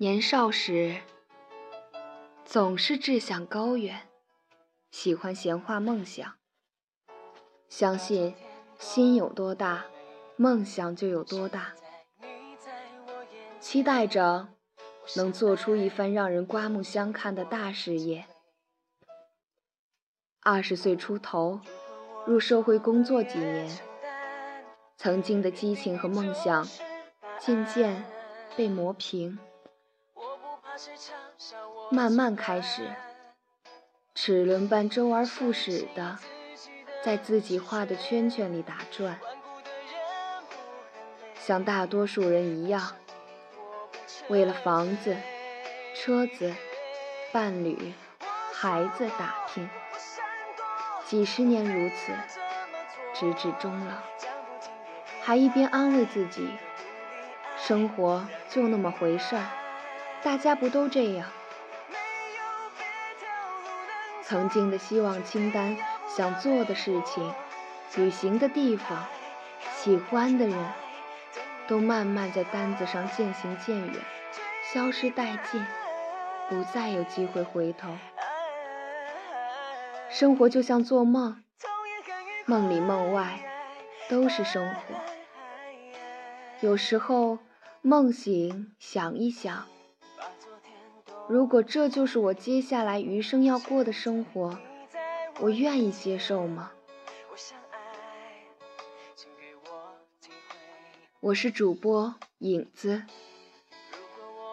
年少时，总是志向高远，喜欢闲话梦想。相信心有多大，梦想就有多大。期待着能做出一番让人刮目相看的大事业。二十岁出头，入社会工作几年，曾经的激情和梦想渐渐被磨平。慢慢开始，齿轮般周而复始的在自己画的圈圈里打转，像大多数人一样，为了房子、车子、伴侣、孩子打拼，几十年如此，直至终老，还一边安慰自己，生活就那么回事儿。大家不都这样？曾经的希望清单、想做的事情、旅行的地方、喜欢的人，都慢慢在单子上渐行渐远，消失殆尽，不再有机会回头。生活就像做梦，梦里梦外都是生活。有时候梦醒，想一想。如果这就是我接下来余生要过的生活，我愿意接受吗？我是主播影子，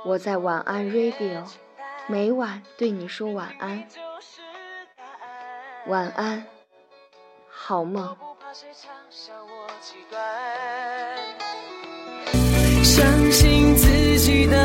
我在晚安 Radio，每晚对你说晚安，晚安，好梦。相信自己的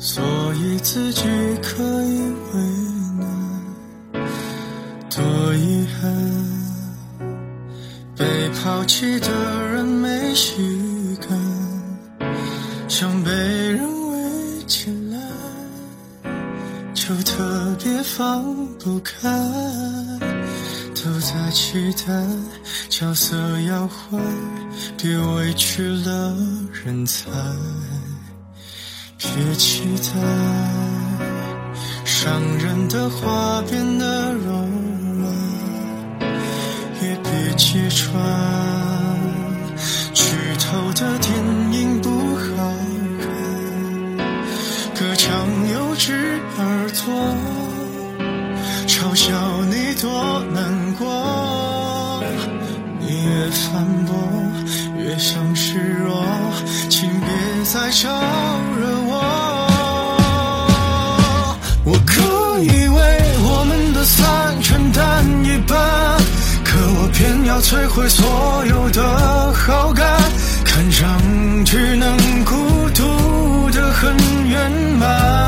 所以自己可以为难，多遗憾，被抛弃的人没预感，想被人围起来，就特别放不开，都在期待角色要换，别委屈了人才。别期待伤人的话变得柔软，也别揭穿剧透的电影不好看。隔墙有只耳朵嘲笑你多难过，你越反驳越像示弱，请别再找摧毁所有的好感看上去能孤独的很圆满。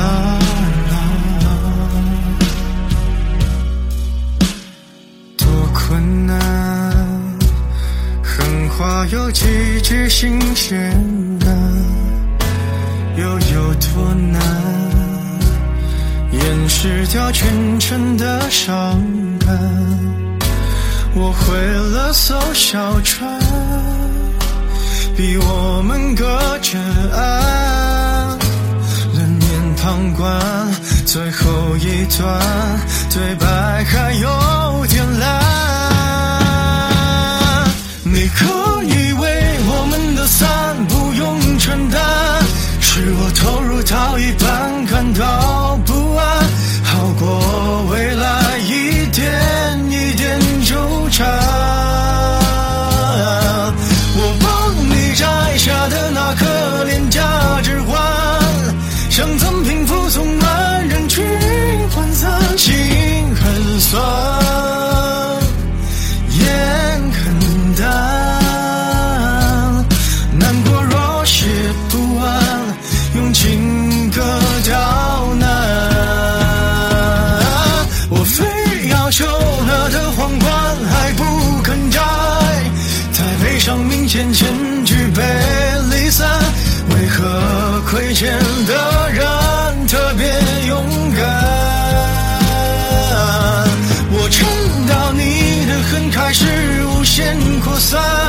打扰多困难狠话有几句新鲜感又有多难掩饰掉全城的伤感我毁了艘小船逼我们隔着岸旁观最后一段对白还有点烂你可以为我们的散不用承担是我投入到一半感到不变扩散。